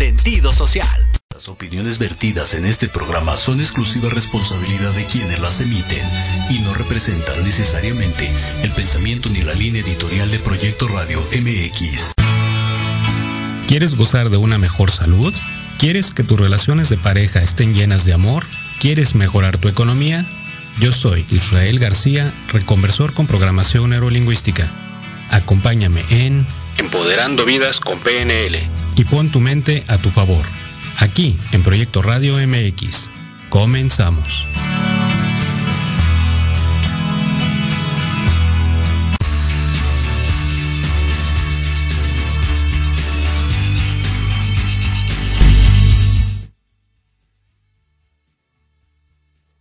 sentido social. Las opiniones vertidas en este programa son exclusiva responsabilidad de quienes las emiten y no representan necesariamente el pensamiento ni la línea editorial de Proyecto Radio MX. ¿Quieres gozar de una mejor salud? ¿Quieres que tus relaciones de pareja estén llenas de amor? ¿Quieres mejorar tu economía? Yo soy Israel García, reconversor con programación neurolingüística. Acompáñame en Empoderando vidas con PNL. Y pon tu mente a tu favor. Aquí en Proyecto Radio MX. Comenzamos.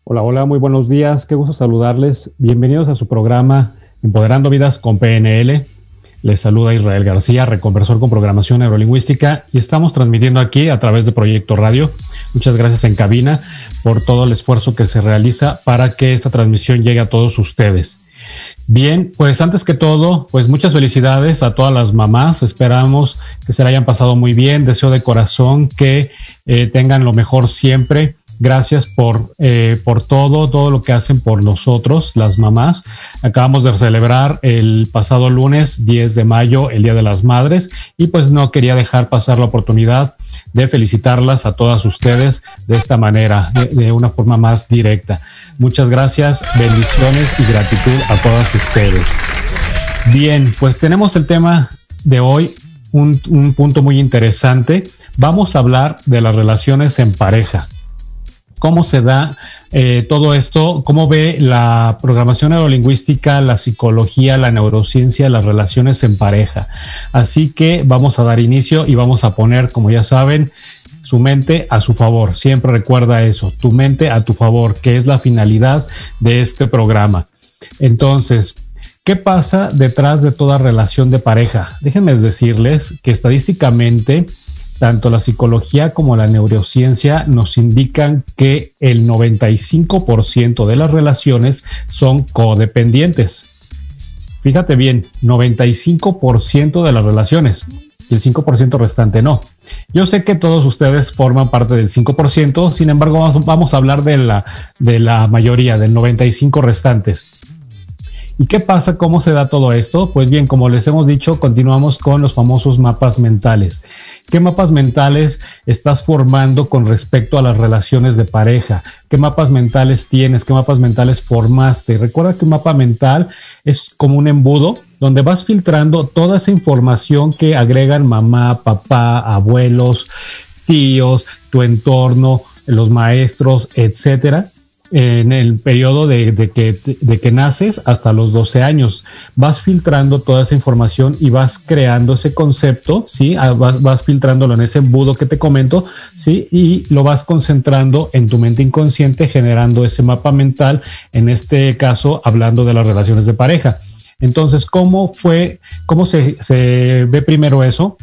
Hola, hola, muy buenos días. Qué gusto saludarles. Bienvenidos a su programa Empoderando Vidas con PNL. Les saluda Israel García, reconversor con programación neurolingüística y estamos transmitiendo aquí a través de Proyecto Radio. Muchas gracias en cabina por todo el esfuerzo que se realiza para que esta transmisión llegue a todos ustedes. Bien, pues antes que todo, pues muchas felicidades a todas las mamás. Esperamos que se la hayan pasado muy bien. Deseo de corazón que eh, tengan lo mejor siempre Gracias por, eh, por todo, todo lo que hacen por nosotros, las mamás. Acabamos de celebrar el pasado lunes 10 de mayo, el Día de las Madres, y pues no quería dejar pasar la oportunidad de felicitarlas a todas ustedes de esta manera, de, una forma más directa. Muchas gracias, bendiciones y gratitud a todas ustedes. Bien, pues tenemos el tema de hoy, un, un punto muy interesante. Vamos a hablar de las relaciones en pareja cómo se da eh, todo esto, cómo ve la programación neurolingüística, la psicología, la neurociencia, las relaciones en pareja. Así que vamos a dar inicio y vamos a poner, como ya saben, su mente a su favor. Siempre recuerda eso, tu mente a tu favor, que es la finalidad de este programa. Entonces, ¿Qué pasa detrás de toda relación de pareja? Déjenme decirles que estadísticamente tanto la psicología como la neurociencia nos indican que el 95% de las relaciones son codependientes. Fíjate bien, 95% de las relaciones y el 5% restante no. Yo sé que todos ustedes forman parte del 5%, sin embargo vamos, a hablar de la, de la mayoría, del 95% restantes. ¿Y qué pasa? ¿Cómo se da todo esto? Pues bien, como les hemos dicho, continuamos con los famosos mapas mentales. ¿Qué mapas mentales estás formando con respecto a las relaciones de pareja? ¿Qué mapas mentales tienes? ¿Qué mapas mentales formaste? Recuerda que un mapa mental es como un embudo donde vas filtrando toda esa información que agregan mamá, papá, abuelos, tíos, tu entorno, los maestros, etcétera en el periodo de, que, naces hasta los 12 años. Vas filtrando toda esa información y vas creando ese concepto, ¿sí? Ah, vas, filtrándolo en ese embudo que te comento, ¿sí? Y lo vas concentrando en tu mente inconsciente, generando ese mapa mental, en este caso, hablando de las relaciones de pareja. Entonces, ¿cómo fue, cómo se, ve primero eso?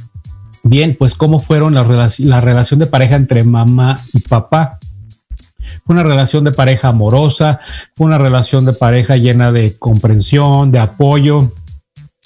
Bien, pues cómo fueron las la relación de pareja entre mamá y papá. Fue una relación de pareja amorosa, fue una relación de pareja llena de comprensión, de apoyo,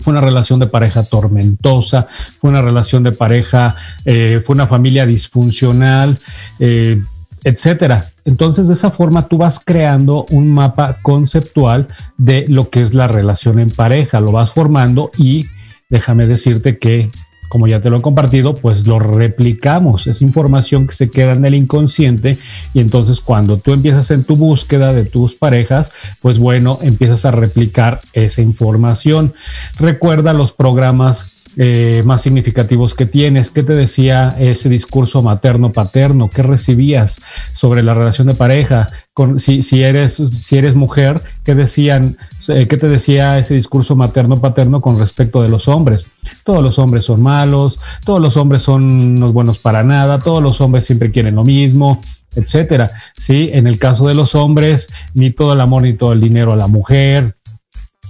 fue una relación de pareja tormentosa, fue una relación de pareja, eh, fue una familia disfuncional, eh, etcétera. Entonces, de esa forma tú vas creando un mapa conceptual de lo que es la relación en pareja, lo vas formando y déjame decirte que como ya te lo he compartido, pues lo replicamos. Es información que se queda en el inconsciente y entonces cuando tú empiezas en tu búsqueda de tus parejas, pues bueno, empiezas a replicar esa información. Recuerda los programas eh, más significativos que tienes. ¿Qué te decía ese discurso materno-paterno? ¿Qué recibías sobre la relación de pareja? Con, si, si, eres, si eres mujer, ¿qué, decían, eh, ¿qué te decía ese discurso materno-paterno con respecto de los hombres? Todos los hombres son malos, todos los hombres son unos buenos para nada, todos los hombres siempre quieren lo mismo, etcétera. Sí, en el caso de los hombres, ni todo el amor ni todo el dinero a la mujer,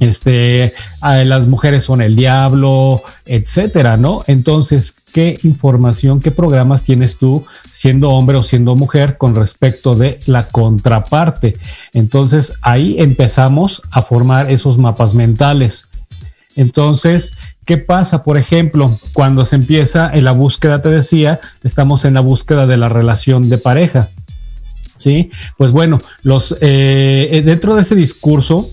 este, las mujeres son el diablo, etcétera, ¿no? Entonces, ¿qué información, qué programas tienes tú siendo hombre o siendo mujer con respecto de la contraparte? Entonces, ahí empezamos a formar esos mapas mentales. Entonces, ¿Qué pasa, por ejemplo, cuando se empieza en la búsqueda, te decía, estamos en la búsqueda de la relación de pareja? Sí, pues bueno, los eh, dentro de ese discurso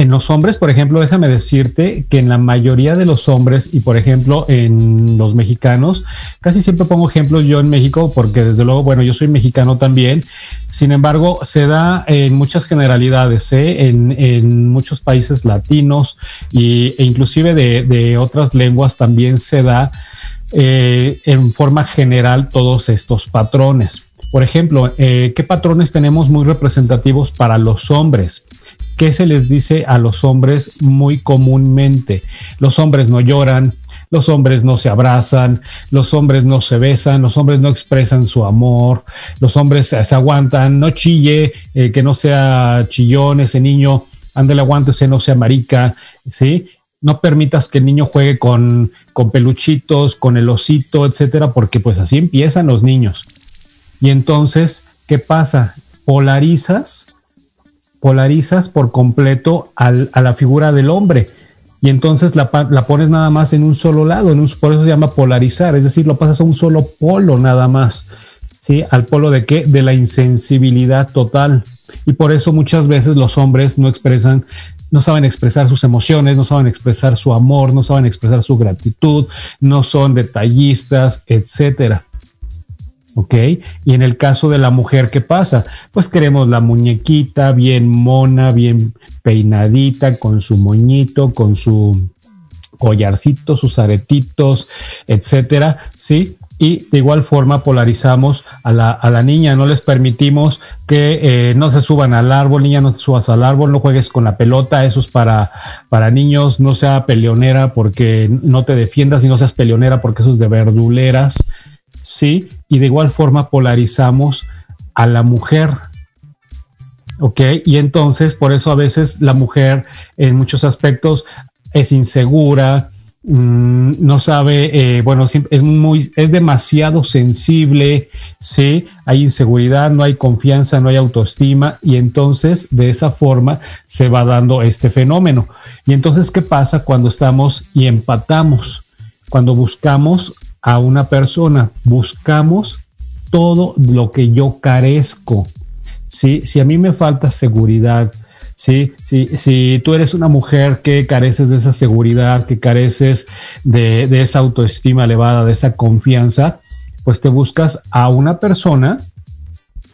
en los hombres, por ejemplo, déjame decirte que en la mayoría de los hombres y por ejemplo en los mexicanos, casi siempre pongo ejemplos yo en México porque desde luego, bueno, yo soy mexicano también, sin embargo, se da en muchas generalidades, ¿eh? en, muchos países latinos y, e inclusive de, otras lenguas también se da eh, en forma general todos estos patrones. Por ejemplo, eh, ¿qué patrones tenemos muy representativos para los hombres? ¿Qué se les dice a los hombres muy comúnmente? Los hombres no lloran, los hombres no se abrazan, los hombres no se besan, los hombres no expresan su amor, los hombres se, aguantan, no chille, eh, que no sea chillón ese niño, ándale, aguántese, no sea marica, ¿sí? No permitas que el niño juegue con, con peluchitos, con el osito, etcétera, porque pues así empiezan los niños. Y entonces, ¿qué pasa? Polarizas polarizas por completo a la figura del hombre y entonces la, pones nada más en un solo lado, en un, por eso se llama polarizar, es decir, lo pasas a un solo polo nada más, ¿sí? Al polo de qué? De la insensibilidad total. Y por eso muchas veces los hombres no expresan, no saben expresar sus emociones, no saben expresar su amor, no saben expresar su gratitud, no son detallistas, etcétera. ¿Ok? Y en el caso de la mujer, ¿qué pasa? Pues queremos la muñequita bien mona, bien peinadita, con su moñito, con su collarcito, sus aretitos, etcétera, ¿sí? Y de igual forma polarizamos a la, niña, no les permitimos que eh, no se suban al árbol, niña, no te subas al árbol, no juegues con la pelota, eso es para, para niños, no sea peleonera porque no te defiendas y no seas peleonera porque eso es de verduleras, ¿sí? Y de igual forma polarizamos a la mujer. ¿Ok? Y entonces, por eso a veces la mujer en muchos aspectos es insegura, mm, no sabe, eh, bueno, es muy, es demasiado sensible, ¿sí? Hay inseguridad, no hay confianza, no hay autoestima y entonces de esa forma se va dando este fenómeno. Y entonces, ¿qué pasa cuando estamos y empatamos? Cuando buscamos a una persona, buscamos todo lo que yo carezco. ¿sí? Si a mí me falta seguridad, ¿sí? Si, si tú eres una mujer que careces de esa seguridad, que careces de, de esa autoestima elevada, de esa confianza, pues te buscas a una persona,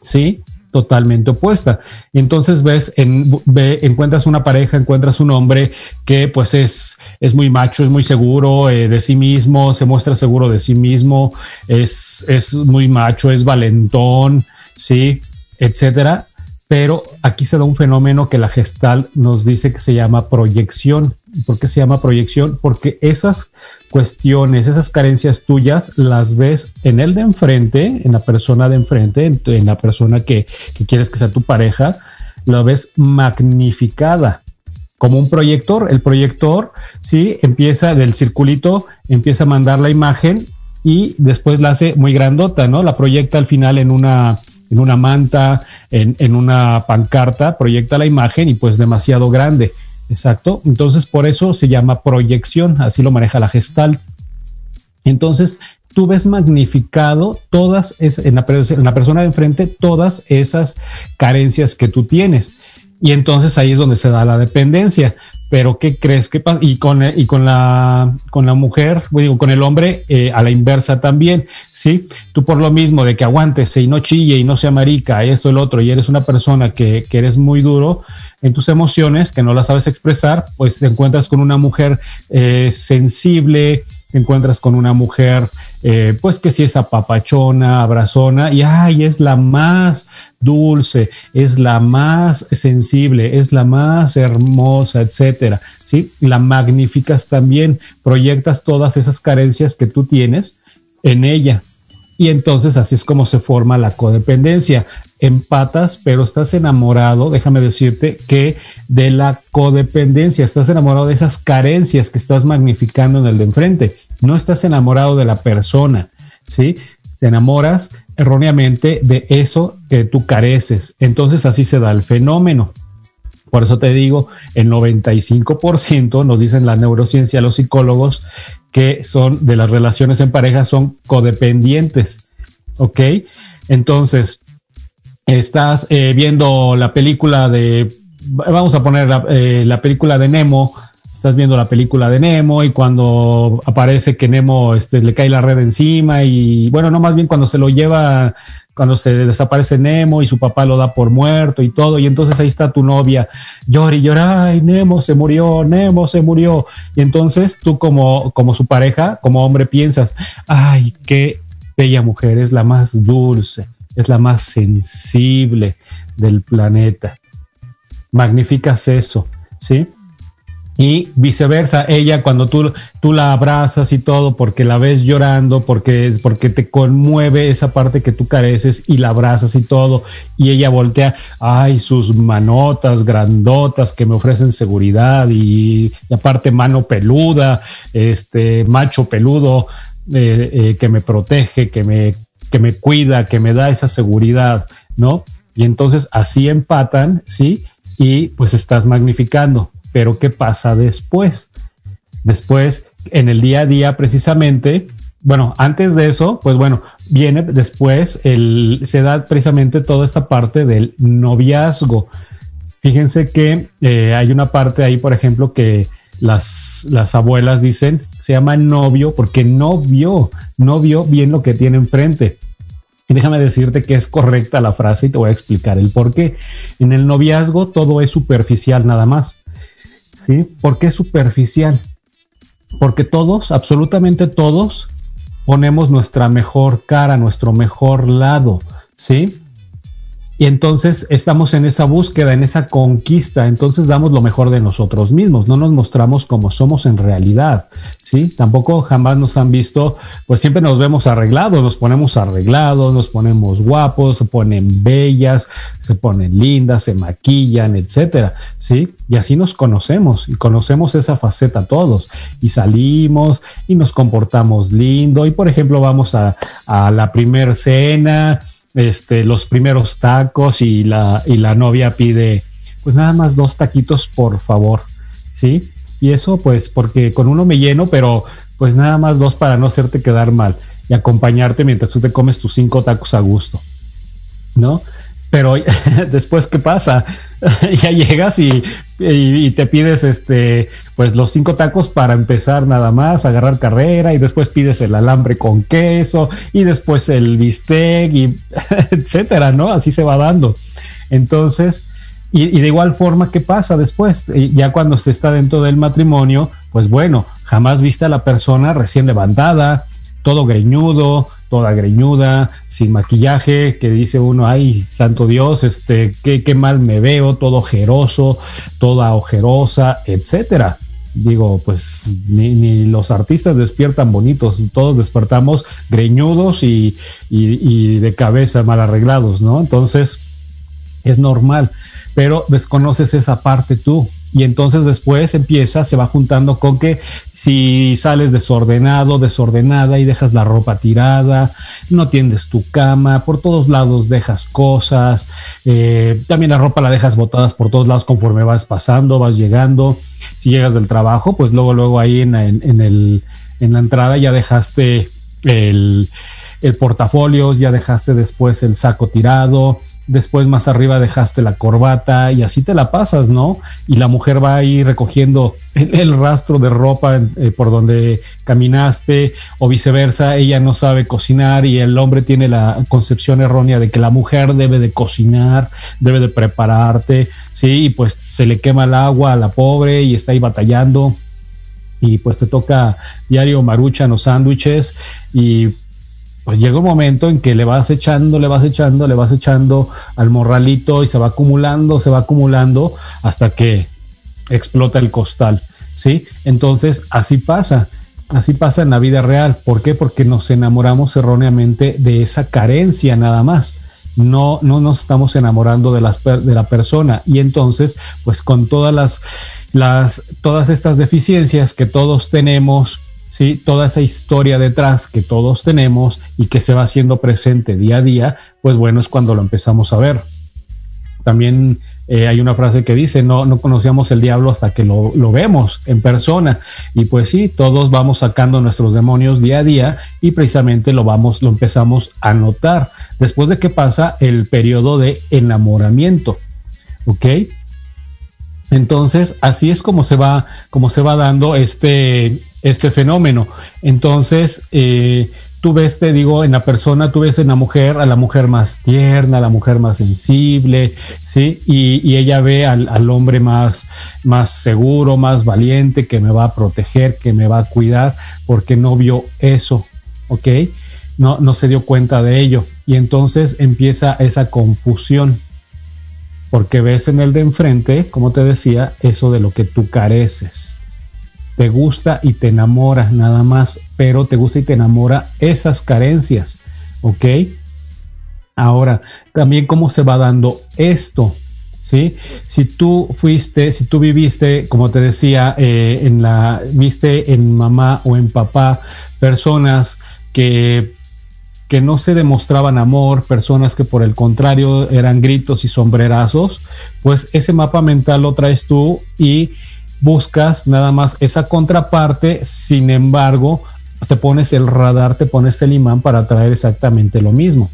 ¿sí? Totalmente opuesta. Entonces ves, en, encuentras una pareja, encuentras un hombre que pues es, es muy macho, es muy seguro eh, de sí mismo, se muestra seguro de sí mismo, es, es muy macho, es valentón, sí, etcétera. Pero aquí se da un fenómeno que la gestal nos dice que se llama proyección. ¿Por qué se llama proyección? Porque esas cuestiones, esas carencias tuyas, las ves en el de enfrente, en la persona de enfrente, en, la persona que, quieres que sea tu pareja, la ves magnificada como un proyector. El proyector, sí, empieza del circulito, empieza a mandar la imagen y después la hace muy grandota, ¿no? La proyecta al final en una en una manta, en, una pancarta, proyecta la imagen y pues demasiado grande. Exacto. Entonces, por eso se llama proyección, así lo maneja la gestal. Entonces, tú ves magnificado todas, en la, en la persona de enfrente, todas esas carencias que tú tienes. Y entonces ahí es donde se da la dependencia. Pero ¿qué crees que pasa? Y con, y con, la, con la mujer, digo, con el hombre eh, a la inversa también, ¿sí? Tú por lo mismo de que aguantes y no chille y no sea marica, esto, el otro, y eres una persona que, que eres muy duro en tus emociones, que no las sabes expresar, pues te encuentras con una mujer eh, sensible, encuentras con una mujer eh, pues que si es apapachona, abrazona, y ay, es la más dulce, es la más sensible, es la más hermosa, etcétera. ¿sí? La magnificas también, proyectas todas esas carencias que tú tienes en ella. Y entonces así es como se forma la codependencia. Empatas, pero estás enamorado, déjame decirte que de la codependencia, estás enamorado de esas carencias que estás magnificando en el de enfrente no estás enamorado de la persona, ¿sí? Te enamoras erróneamente de eso que tú careces. Entonces así se da el fenómeno. Por eso te digo, el 95% nos dicen la neurociencia, los psicólogos, que son de las relaciones en pareja son codependientes. ¿Ok? Entonces, estás eh, viendo la película de, vamos a poner la, eh, la película de Nemo, estás viendo la película de Nemo y cuando aparece que Nemo este, le cae la red encima y bueno, no más bien cuando se lo lleva, cuando se desaparece Nemo y su papá lo da por muerto y todo y entonces ahí está tu novia, llora y llora, ay, Nemo se murió, Nemo se murió y entonces tú como, como su pareja, como hombre piensas, ay, qué bella mujer, es la más dulce, es la más sensible del planeta. Magnificas eso, ¿sí? Y viceversa, ella cuando tú, tú la abrazas y todo porque la ves llorando, porque, porque te conmueve esa parte que tú careces y la abrazas y todo, y ella voltea, ay, sus manotas grandotas que me ofrecen seguridad y, aparte mano peluda, este macho peludo eh, eh, que me protege, que me, que me cuida, que me da esa seguridad, ¿no? Y entonces así empatan, ¿sí? Y pues estás magnificando pero ¿qué pasa después? Después, en el día a día, precisamente, bueno, antes de eso, pues bueno, viene después, el, se da precisamente toda esta parte del noviazgo. Fíjense que eh, hay una parte ahí, por ejemplo, que las, las abuelas dicen, se llama novio porque no vio, no vio bien lo que tiene enfrente. Y déjame decirte que es correcta la frase y te voy a explicar el por qué. En el noviazgo todo es superficial nada más. ¿Sí? ¿Por qué superficial? Porque todos, absolutamente todos, ponemos nuestra mejor cara, nuestro mejor lado, ¿sí? Y entonces estamos en esa búsqueda, en esa conquista, entonces damos lo mejor de nosotros mismos, no nos mostramos como somos en realidad, ¿sí? Tampoco jamás nos han visto, pues siempre nos vemos arreglados, nos ponemos arreglados, nos ponemos guapos, se ponen bellas, se ponen lindas, se maquillan, etcétera, ¿sí? Y así nos conocemos y conocemos esa faceta todos. Y salimos y nos comportamos lindo. Y por ejemplo vamos a, la primer cena, este, los primeros tacos y la, y la novia pide, pues nada más dos taquitos, por favor, ¿sí? Y eso, pues, porque con uno me lleno, pero pues nada más dos para no hacerte quedar mal y acompañarte mientras tú te comes tus cinco tacos a gusto, ¿no? Pero después, ¿qué pasa? ya llegas y, te pides este, pues los cinco tacos para empezar nada más, agarrar carrera y después pides el alambre con queso y después el bistec y etcétera, ¿no? Así se va dando. Entonces, y, y, de igual forma, ¿qué pasa después? Ya cuando se está dentro del matrimonio, pues bueno, jamás viste a la persona recién levantada, todo greñudo, toda greñuda, sin maquillaje, que dice uno, ay, santo Dios, este, qué, qué mal me veo, todo ojeroso, toda ojerosa, etcétera. Digo, pues ni, los artistas despiertan bonitos, todos despertamos greñudos y, y de cabeza mal arreglados, ¿no? Entonces, es normal, pero desconoces esa parte tú, y entonces después empieza, se va juntando con que si sales desordenado, desordenada y dejas la ropa tirada, no tiendes tu cama, por todos lados dejas cosas, eh, también la ropa la dejas botadas por todos lados conforme vas pasando, vas llegando. Si llegas del trabajo, pues luego, luego ahí en, el, en la entrada ya dejaste el, el portafolio, ya dejaste después el saco tirado, después más arriba dejaste la corbata y así te la pasas, ¿no? Y la mujer va ahí recogiendo el, rastro de ropa eh, por donde caminaste o viceversa, ella no sabe cocinar y el hombre tiene la concepción errónea de que la mujer debe de cocinar, debe de prepararte, ¿sí? Y pues se le quema el agua a la pobre y está ahí batallando y pues te toca diario maruchan o sándwiches y pues llega un momento en que le vas echando, le vas echando, le vas echando al morralito y se va acumulando, se va acumulando hasta que explota el costal, ¿sí? Entonces, así pasa, así pasa en la vida real. ¿Por qué? Porque nos enamoramos erróneamente de esa carencia nada más. No, no nos estamos enamorando de, las, de la persona y entonces, pues con todas las, las, todas estas deficiencias que todos tenemos, ¿sí? toda esa historia detrás que todos tenemos y que se va haciendo presente día a día, pues bueno, es cuando lo empezamos a ver. También eh, hay una frase que dice, no, no conocíamos el diablo hasta que lo, lo, vemos en persona. Y pues sí, todos vamos sacando nuestros demonios día a día y precisamente lo vamos, lo empezamos a notar después de que pasa el periodo de enamoramiento. ¿Ok? Entonces, así es como se va, como se va dando este, este fenómeno. Entonces, eh, tú ves, te digo, en la persona, tú ves en la mujer a la mujer más tierna, a la mujer más sensible, ¿sí? Y, ella ve al, hombre más, más seguro, más valiente, que me va a proteger, que me va a cuidar, porque no vio eso, ¿ok? No, no se dio cuenta de ello. Y entonces empieza esa confusión porque ves en el de enfrente, como te decía, eso de lo que tú careces. Te gusta y te enamoras nada más, pero te gusta y te enamora esas carencias, ¿ok? Ahora, también cómo se va dando esto, ¿sí? Si tú fuiste, si tú viviste, como te decía, eh, en la, viste en mamá o en papá personas que que no se demostraban amor, personas que por el contrario eran gritos y sombrerazos, pues ese mapa mental lo traes tú y buscas nada más esa contraparte, sin embargo, te pones el radar, te pones el imán para traer exactamente lo mismo.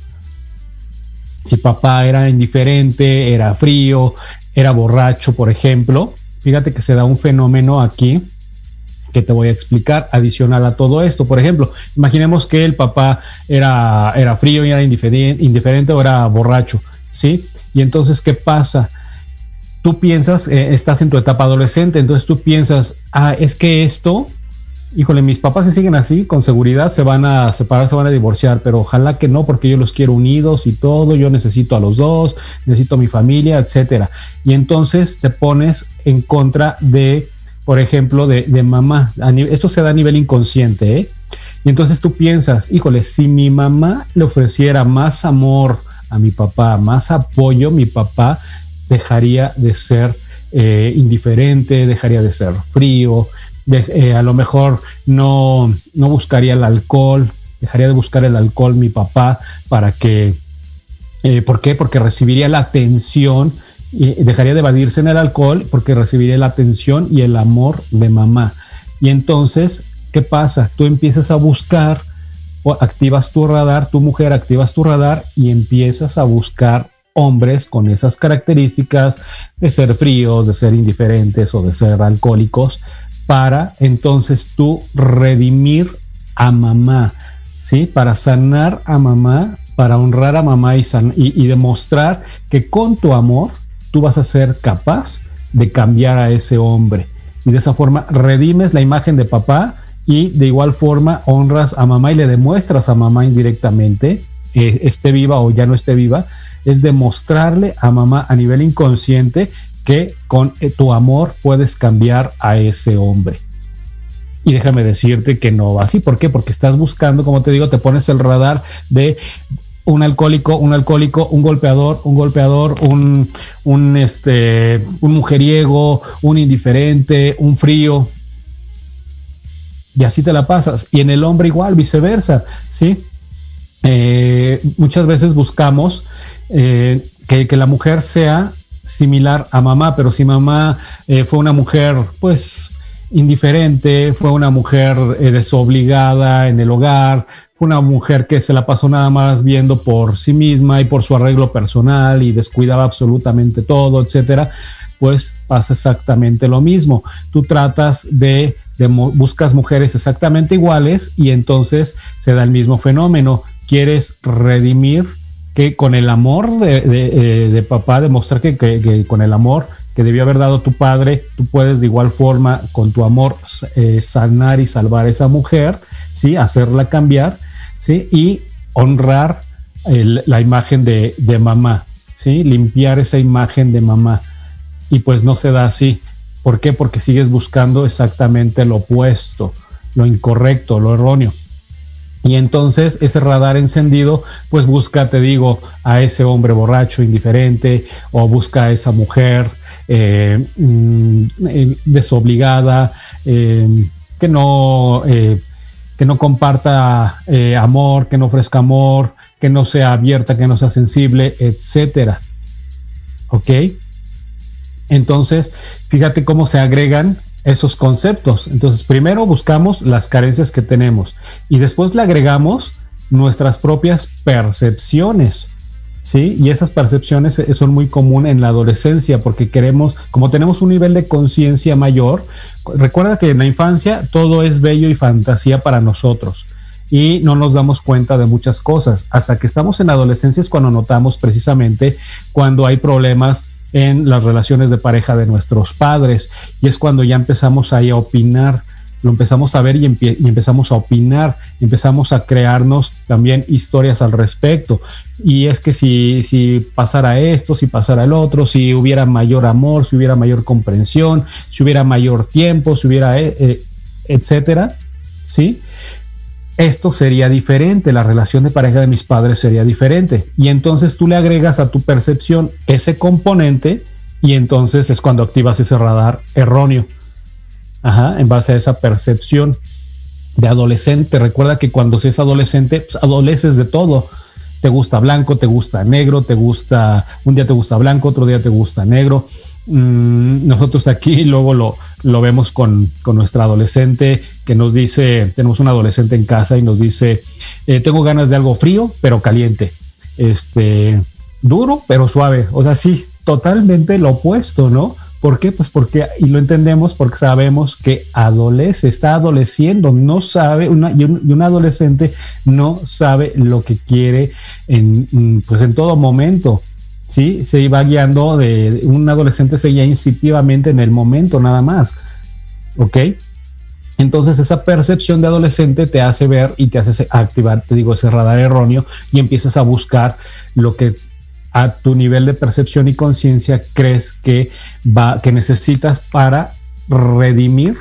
Si papá era indiferente, era frío, era borracho, por ejemplo, fíjate que se da un fenómeno aquí que te voy a explicar adicional a todo esto. Por ejemplo, imaginemos que el papá era, era frío y era indiferente, indiferente o era borracho, ¿sí? Y entonces, ¿qué pasa? Tú piensas, eh, estás en tu etapa adolescente, entonces tú piensas, ah, es que esto, híjole, mis papás se siguen así, con seguridad se van a separar, se van a divorciar, pero ojalá que no, porque yo los quiero unidos y todo, yo necesito a los dos, necesito a mi familia, etcétera. Y entonces te pones en contra de por ejemplo, de, mamá. esto se da a nivel inconsciente, ¿eh? Y entonces tú piensas, híjole, si mi mamá le ofreciera más amor a mi papá, más apoyo, mi papá dejaría de ser eh, indiferente, dejaría de ser frío, eh, a lo mejor no, no buscaría el alcohol, dejaría de buscar el alcohol mi papá para que, ¿por qué? Porque recibiría la atención y dejaría de evadirse en el alcohol porque recibiría la atención y el amor de mamá. Y entonces, ¿qué pasa? Tú empiezas a buscar, o activas tu radar, tu mujer activas tu radar y empiezas a buscar hombres con esas características de ser fríos, de ser indiferentes o de ser alcohólicos, para entonces tú redimir a mamá, ¿sí? Para sanar a mamá, para honrar a mamá y, y demostrar que con tu amor tú vas a ser capaz de cambiar a ese hombre. Y de esa forma redimes la imagen de papá y de igual forma honras a mamá y le demuestras a mamá indirectamente, eh, esté viva o ya no esté viva, es demostrarle a mamá a nivel inconsciente que con eh, tu amor puedes cambiar a ese hombre. Y déjame decirte que no va así. ¿Por qué? Porque estás buscando, como te digo, te pones el radar de un alcohólico, un alcohólico, un golpeador, un golpeador, un, un, este, un mujeriego, un indiferente, un frío. Y así te la pasas. Y en el hombre igual, viceversa, ¿sí? Eh, muchas veces buscamos eh, que, la mujer sea similar a mamá, pero si mamá eh, fue una mujer, pues, indiferente, fue una mujer desobligada en el hogar, una mujer que se la pasó nada más viendo por sí misma y por su arreglo personal y descuidaba absolutamente todo, etcétera, pues pasa exactamente lo mismo. Tú tratas de, buscas mujeres exactamente iguales y entonces se da el mismo fenómeno. Quieres redimir que con el amor de, eh, papá, demostrar que, con el amor que debió haber dado tu padre, tú puedes de igual forma con tu amor eh, sanar y salvar a esa mujer, ¿sí? hacerla cambiar ¿sí? Y honrar la imagen de, mamá, ¿sí? Limpiar esa imagen de mamá. Y pues no se da así. ¿Por qué? Porque sigues buscando exactamente lo opuesto, lo incorrecto, lo erróneo. Y entonces ese radar encendido, pues busca, te digo, a ese hombre borracho, indiferente, o busca a esa mujer eh, mm, eh, desobligada, eh, que no que no comparta eh, amor, que no ofrezca amor, que no sea abierta, que no sea sensible, etcétera. ¿Ok? Entonces, fíjate cómo se agregan esos conceptos. Entonces, primero buscamos las carencias que tenemos y después le agregamos nuestras propias percepciones. ¿Sí? Y esas percepciones son muy comunes en la adolescencia porque queremos, como tenemos un nivel de conciencia mayor, recuerda que en la infancia todo es bello y fantasía para nosotros y no nos damos cuenta de muchas cosas. Hasta que estamos en la adolescencia es cuando notamos precisamente cuando hay problemas en las relaciones de pareja de nuestros padres y es cuando ya empezamos ahí a opinar lo empezamos a ver y, empezamos a opinar, empezamos a crearnos también historias al respecto. Y es que si, si pasara esto, si pasara el otro, si hubiera mayor amor, si hubiera mayor comprensión, si hubiera mayor tiempo, si hubiera, eh, eh, etcétera, ¿sí? Esto sería diferente, la relación de pareja de mis padres sería diferente. Y entonces tú le agregas a tu percepción ese componente y entonces es cuando activas ese radar erróneo. Ajá, en base a esa percepción de adolescente. Recuerda que cuando seas adolescente, pues, adoleces de todo. Te gusta blanco, te gusta negro, te gusta, un día te gusta blanco, otro día te gusta negro. Mm, nosotros aquí luego lo, lo vemos con, con, nuestra adolescente que nos dice, tenemos un adolescente en casa y nos dice, eh, tengo ganas de algo frío, pero caliente. Este, duro, pero suave. O sea, sí, totalmente lo opuesto, ¿no? ¿Por qué? Pues porque, y lo entendemos porque sabemos que adolece, está adoleciendo, no sabe, una, y, un, adolescente no sabe lo que quiere en, pues en todo momento. ¿sí? Se iba guiando de, un adolescente se guía instintivamente en el momento nada más. ¿Ok? Entonces esa percepción de adolescente te hace ver y te hace activar, te digo, ese radar erróneo y empiezas a buscar lo que a tu nivel de percepción y conciencia crees que va que necesitas para redimir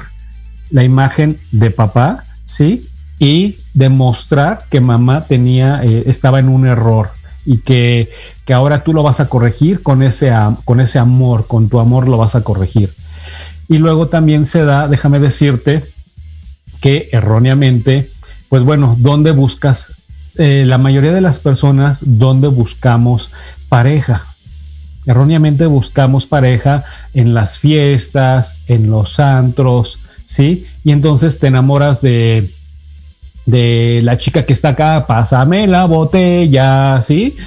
la imagen de papá, ¿sí? Y demostrar que mamá tenía eh, estaba en un error y que, que, ahora tú lo vas a corregir con ese, con ese amor, con tu amor lo vas a corregir. Y luego también se da, déjame decirte, que erróneamente, pues bueno, ¿dónde buscas? Eh, la mayoría de las personas, ¿dónde buscamos pareja. Erróneamente buscamos pareja en las fiestas, en los antros, ¿sí? Y entonces te enamoras de, de la chica que está acá, pásame la botella, ¿sí?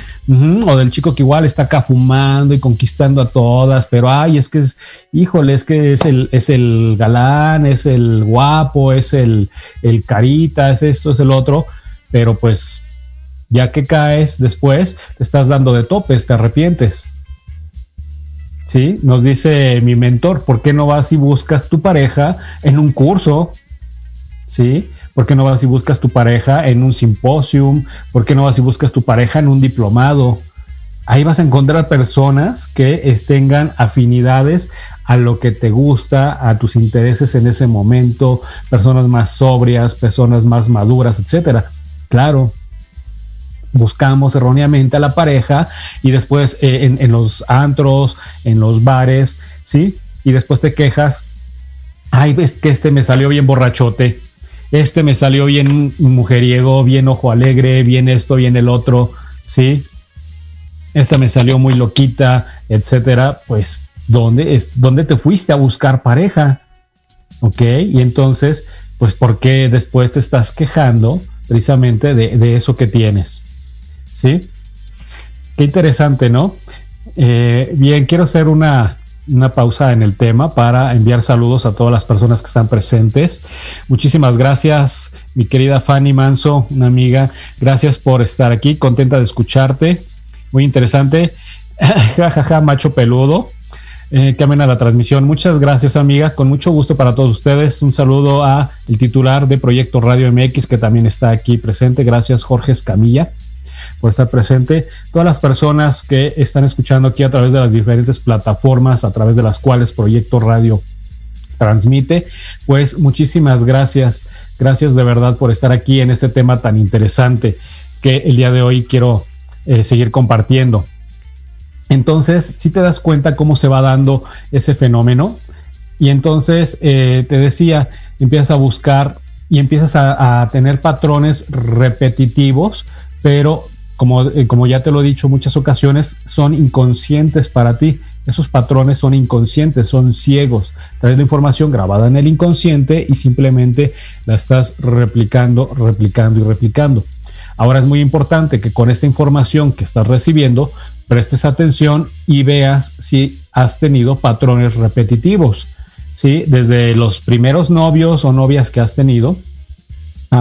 O del chico que igual está acá fumando y conquistando a todas, pero ay, es que es, híjole, es que es el, es el galán, es el guapo, es el, el carita, es esto, es el otro, pero pues ya que caes después, te estás dando de topes, te arrepientes. ¿Sí? Nos dice mi mentor, ¿por qué no vas y buscas tu pareja en un curso? ¿Sí? ¿Por qué no vas y buscas tu pareja en un simposium? ¿Por qué no vas y buscas tu pareja en un diplomado? Ahí vas a encontrar personas que tengan afinidades a lo que te gusta, a tus intereses en ese momento, personas más sobrias, personas más maduras, etcétera. Claro, buscamos erróneamente a la pareja y después eh, en, los antros, en los bares, ¿sí? Y después te quejas, ay, ves que este me salió bien borrachote, este me salió bien mujeriego, bien ojo alegre, bien esto, bien el otro, ¿sí? Esta me salió muy loquita, etcétera, pues, ¿dónde, es, ¿dónde te fuiste a buscar pareja? ¿Ok? Y entonces, pues, ¿por qué después te estás quejando precisamente de, de eso que tienes? ¿Sí? Qué interesante, ¿no? Eh, bien, quiero hacer una, pausa en el tema para enviar saludos a todas las personas que están presentes. Muchísimas gracias, mi querida Fanny Manso, una amiga. Gracias por estar aquí, contenta de escucharte. Muy interesante. Jajaja, macho peludo. Eh, que amena la transmisión. Muchas gracias, amiga. Con mucho gusto para todos ustedes. Un saludo a el titular de Proyecto Radio MX, que también está aquí presente. Gracias, Jorge Escamilla por estar presente, todas las personas que están escuchando aquí a través de las diferentes plataformas a través de las cuales Proyecto Radio transmite, pues muchísimas gracias, gracias de verdad por estar aquí en este tema tan interesante que el día de hoy quiero eh, seguir compartiendo. Entonces, si te das cuenta cómo se va dando ese fenómeno, y entonces eh, te decía, empiezas a buscar y empiezas a, a tener patrones repetitivos, pero como, eh, como ya te lo he dicho muchas ocasiones, son inconscientes para ti. Esos patrones son inconscientes, son ciegos. Traes información grabada en el inconsciente y simplemente la estás replicando, replicando y replicando. Ahora es muy importante que con esta información que estás recibiendo prestes atención y veas si has tenido patrones repetitivos. ¿sí? Desde los primeros novios o novias que has tenido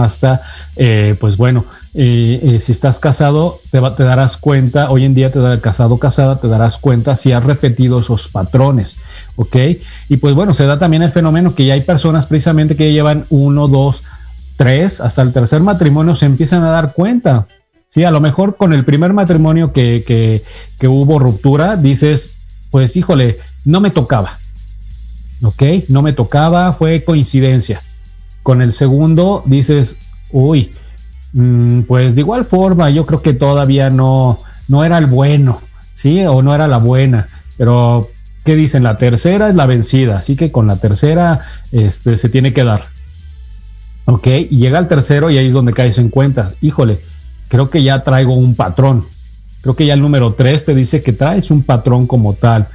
hasta, eh, pues bueno, eh, eh, si estás casado, te, darás cuenta, hoy en día te da casado casada, te darás cuenta si has repetido esos patrones, ¿ok? Y pues bueno, se da también el fenómeno que ya hay personas precisamente que llevan uno, dos, tres, hasta el tercer matrimonio se empiezan a dar cuenta. Sí, a lo mejor con el primer matrimonio que, que, que hubo ruptura, dices, pues híjole, no me tocaba, ¿ok? No me tocaba, fue coincidencia. Con el segundo dices, uy, Mm, pues de igual forma, yo creo que todavía no, no era el bueno, ¿sí? O no era la buena, pero ¿qué dicen? La tercera es la vencida, así que con la tercera este, se tiene que dar. ¿Ok? Y llega el tercero y ahí es donde caes en cuenta. Híjole, creo que ya traigo un patrón. Creo que ya el número tres te dice que traes un patrón como tal.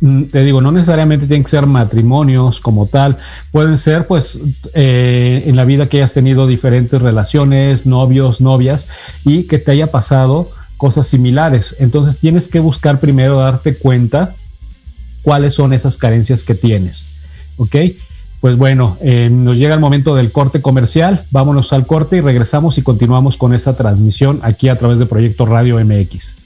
Mm, te digo, no necesariamente tienen que ser matrimonios como tal, pueden ser pues eh, en la vida que hayas tenido diferentes relaciones, novios, novias y que te haya pasado cosas similares. Entonces tienes que buscar primero darte cuenta cuáles son esas carencias que tienes. ¿Ok? Pues bueno, eh, nos llega el momento del corte comercial. Vámonos al corte y regresamos y continuamos con esta transmisión aquí a través de Proyecto Radio MX.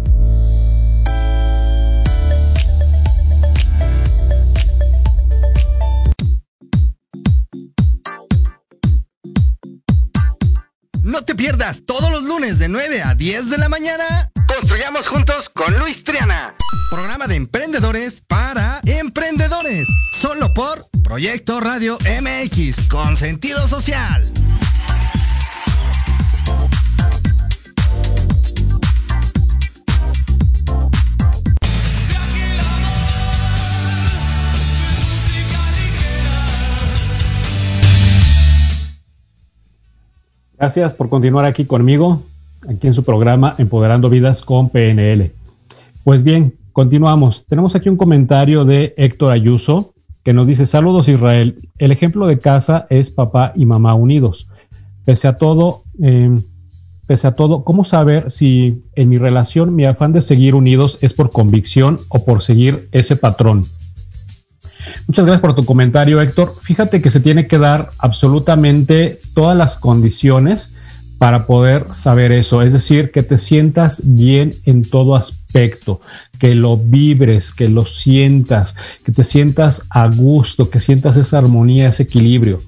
Pierdas todos los lunes de 9 a 10 de la mañana. Construyamos juntos con Luis Triana. Programa de emprendedores para emprendedores. Solo por Proyecto Radio MX con sentido social. Gracias por continuar aquí conmigo, aquí en su programa Empoderando Vidas con PNL. Pues bien, continuamos. Tenemos aquí un comentario de Héctor Ayuso que nos dice, saludos Israel, el ejemplo de casa es papá y mamá unidos. Pese a todo, eh, pese a todo, ¿cómo saber si en mi relación mi afán de seguir unidos es por convicción o por seguir ese patrón? Muchas gracias por tu comentario, Héctor. Fíjate que se tiene que dar absolutamente todas las condiciones para poder saber eso, es decir, que te sientas bien en todo aspecto, que lo vibres, que lo sientas, que te sientas a gusto, que sientas esa armonía, ese equilibrio.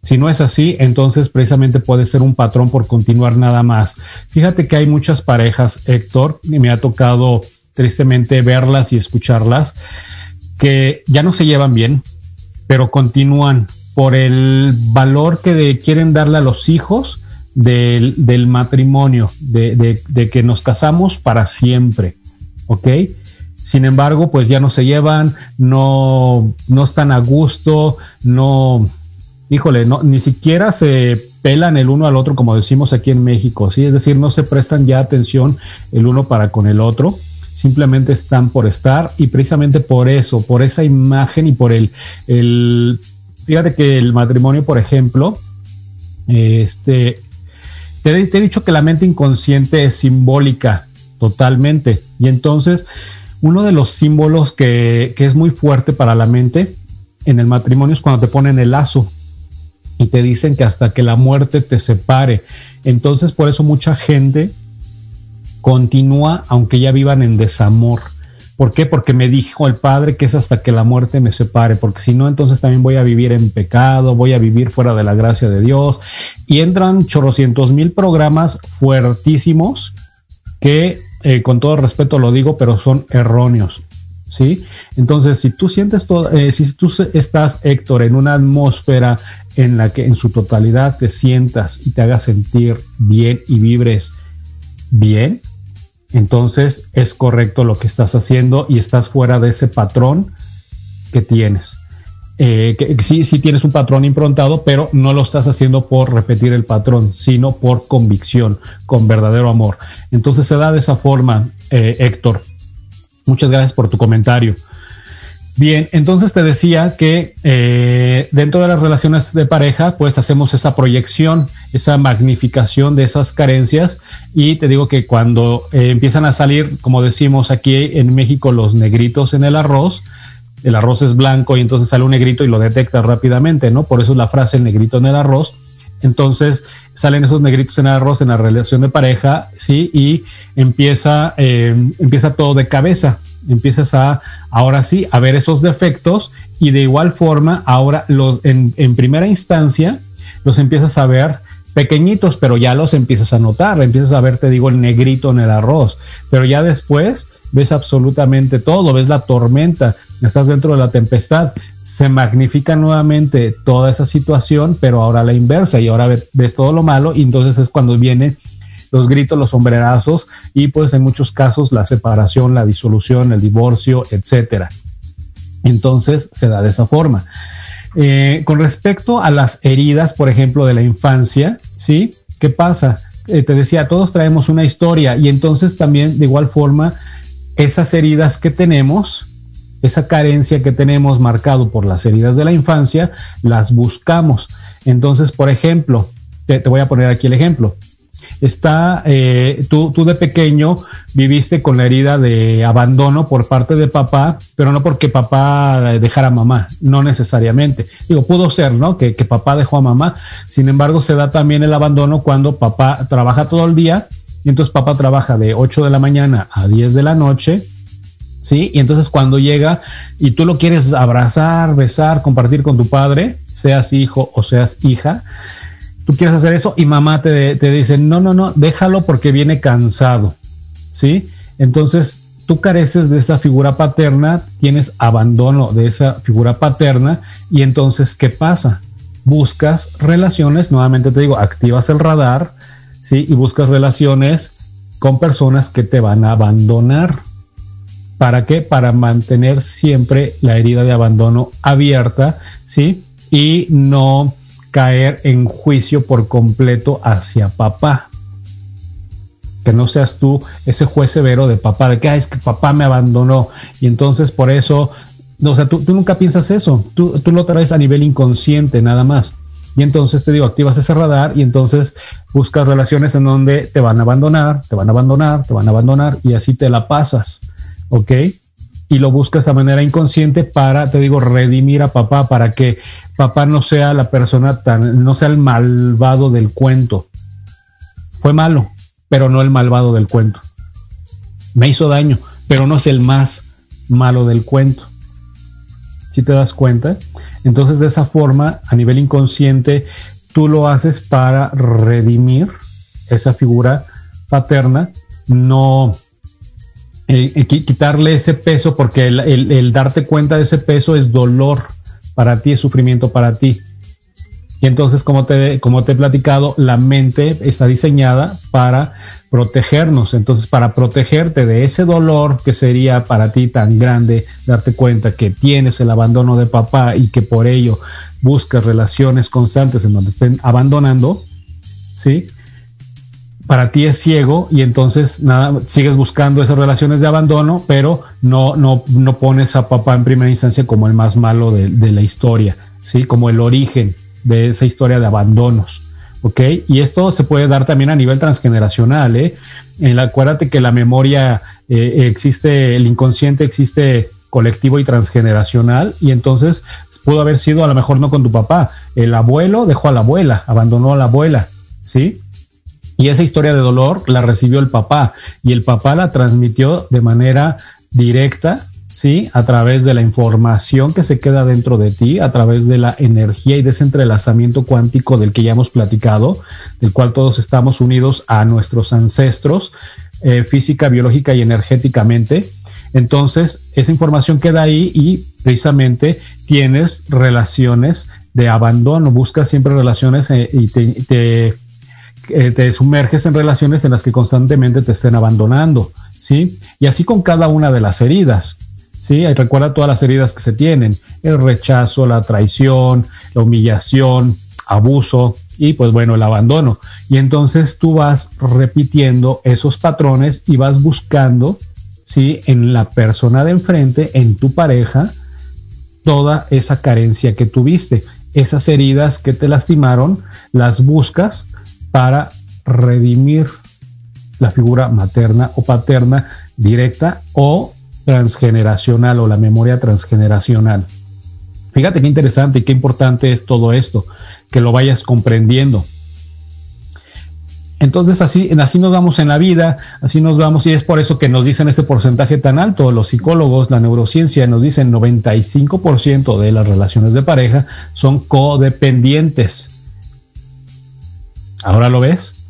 Si no es así, entonces precisamente puede ser un patrón por continuar nada más. Fíjate que hay muchas parejas, Héctor, y me ha tocado tristemente verlas y escucharlas, que ya no se llevan bien, pero continúan por el valor que quieren darle a los hijos del, matrimonio, de, de, que nos casamos para siempre, ¿ok? Sin embargo, pues ya no se llevan, no, no están a gusto, no, híjole, no, ni siquiera se pelan el uno al otro, como decimos aquí en México, ¿sí? Es decir, no se prestan ya atención el uno para con el otro, simplemente están por estar y precisamente por eso, por esa imagen y por el, el fíjate que el matrimonio, por ejemplo, este, te, he dicho que la mente inconsciente es simbólica totalmente y entonces uno de los símbolos que, que es muy fuerte para la mente en el matrimonio es cuando te ponen el lazo y te dicen que hasta que la muerte te separe. Entonces, por eso mucha gente continúa aunque ya vivan en desamor. ¿Por qué? Porque me dijo el Padre que es hasta que la muerte me separe, porque si no, entonces también voy a vivir en pecado, voy a vivir fuera de la gracia de Dios. Y entran chorrocientos mil programas fuertísimos que, eh, con todo respeto lo digo, pero son erróneos. ¿Sí? Entonces, si tú sientes todo, eh, si tú estás, Héctor, en una atmósfera en la que en su totalidad te sientas y te hagas sentir bien y vibres bien, entonces es correcto lo que estás haciendo y estás fuera de ese patrón que tienes. Eh, sí, sí tienes un patrón improntado, pero no lo estás haciendo por repetir el patrón, sino por convicción, con verdadero amor. Entonces se da de esa forma, eh, Héctor. Muchas gracias por tu comentario. Bien, entonces te decía que eh, dentro de las relaciones de pareja, pues hacemos esa proyección, esa magnificación de esas carencias y te digo que cuando eh, empiezan a salir, como decimos aquí en México, los negritos en el arroz, el arroz es blanco y entonces sale un negrito y lo detecta rápidamente, ¿no? Por eso es la frase el negrito en el arroz. Entonces salen esos negritos en el arroz en la relación de pareja, ¿sí? Y empieza, eh, empieza todo de cabeza empiezas a, ahora sí, a ver esos defectos y de igual forma, ahora los, en, en primera instancia, los empiezas a ver pequeñitos, pero ya los empiezas a notar, empiezas a ver, te digo, el negrito en el arroz, pero ya después ves absolutamente todo, ves la tormenta, estás dentro de la tempestad, se magnifica nuevamente toda esa situación, pero ahora la inversa y ahora ves, todo lo malo y entonces es cuando viene los gritos, los sombrerazos y pues en muchos casos la separación, la disolución, el divorcio, etcétera. Entonces se da de esa forma. Eh, con respecto a las heridas, por ejemplo, de la infancia, ¿sí? ¿Qué pasa? Eh, te decía, todos traemos una historia y entonces también de igual forma esas heridas que tenemos, esa carencia que tenemos marcado por las heridas de la infancia, las buscamos. Entonces, por ejemplo, te voy a poner aquí el ejemplo está, eh, tú, tú de pequeño viviste con la herida de abandono por parte de papá, pero no porque papá dejara a mamá, no necesariamente. Digo, pudo ser, ¿no? Que, que papá dejó a mamá. Sin embargo, se da también el abandono cuando papá trabaja todo el día y entonces papá trabaja de 8 de la mañana a 10 de la noche. ¿Sí? Y entonces cuando llega y tú lo quieres abrazar, besar, compartir con tu padre, seas hijo o seas hija, tú quieres hacer eso y mamá te, te dice, no, no, no, déjalo porque viene cansado, ¿sí? Entonces tú careces de esa figura paterna, tienes abandono de esa figura paterna y entonces, ¿qué pasa? Buscas relaciones, nuevamente te digo, activas el radar, ¿sí? Y buscas relaciones con personas que te van a abandonar. ¿Para qué? Para mantener siempre la herida de abandono abierta, ¿sí? Y no caer en juicio por completo hacia papá. Que no seas tú ese juez severo de papá, de que es que papá me abandonó. Y entonces por eso, no, o sea, tú, nunca piensas eso, tú, tú lo traes a nivel inconsciente nada más. Y entonces te digo, activas ese radar y entonces buscas relaciones en donde te van a abandonar, te van a abandonar, te van a abandonar y así te la pasas. ¿Ok? Y lo buscas de manera inconsciente para, te digo, redimir a papá, para que papá no sea la persona tan, no sea el malvado del cuento. Fue malo, pero no el malvado del cuento. Me hizo daño, pero no es el más malo del cuento. Si te das cuenta? Entonces, de esa forma, a nivel inconsciente, tú lo haces para redimir esa figura paterna, no eh, eh, quitarle ese peso, porque el, darte cuenta de ese peso es dolor para ti, es sufrimiento para ti. Y entonces, como te, como te he platicado, la mente está diseñada para protegernos. Entonces, para protegerte de ese dolor que sería para ti tan grande, darte cuenta que tienes el abandono de papá y que por ello buscas relaciones constantes en donde estén abandonando, ¿sí? Para ti es ciego y entonces nada, sigues buscando esas relaciones de abandono, pero no, no, no pones a papá en primera instancia como el más malo de, la historia, ¿sí? Como el origen de esa historia de abandonos. ¿ok? Y esto se puede dar también a nivel transgeneracional, ¿eh? En la, acuérdate que la memoria eh, existe, el inconsciente existe colectivo y transgeneracional, y entonces pudo haber sido a lo mejor no con tu papá, el abuelo dejó a la abuela, abandonó a la abuela, ¿sí? Y esa historia de dolor la recibió el papá, y el papá la transmitió de manera directa ¿sí? A través de la información que se queda dentro de ti, a través de la energía y de ese entrelazamiento cuántico del que ya hemos platicado, del cual todos estamos unidos a nuestros ancestros, eh, física, biológica y energéticamente. Entonces, esa información queda ahí y precisamente tienes relaciones de abandono, buscas siempre relaciones eh, y te, eh, te sumerges en relaciones en las que constantemente te estén abandonando, ¿sí? Y así con cada una de las heridas. ¿sí? Recuerda todas las heridas que se tienen, el rechazo, la traición, la humillación, abuso y pues bueno, el abandono. Y entonces tú vas repitiendo esos patrones y vas buscando, ¿sí? En la persona de enfrente, en tu pareja, toda esa carencia que tuviste. Esas heridas que te lastimaron, las buscas para redimir la figura materna o paterna directa o transgeneracional o la memoria transgeneracional. Fíjate qué interesante y qué importante es todo esto, que lo vayas comprendiendo. Entonces así, así nos vamos en la vida, así nos vamos y es por eso que nos dicen ese porcentaje tan alto. Los psicólogos, la neurociencia nos dicen 95% de las relaciones de pareja son codependientes. ¿Ahora lo ves?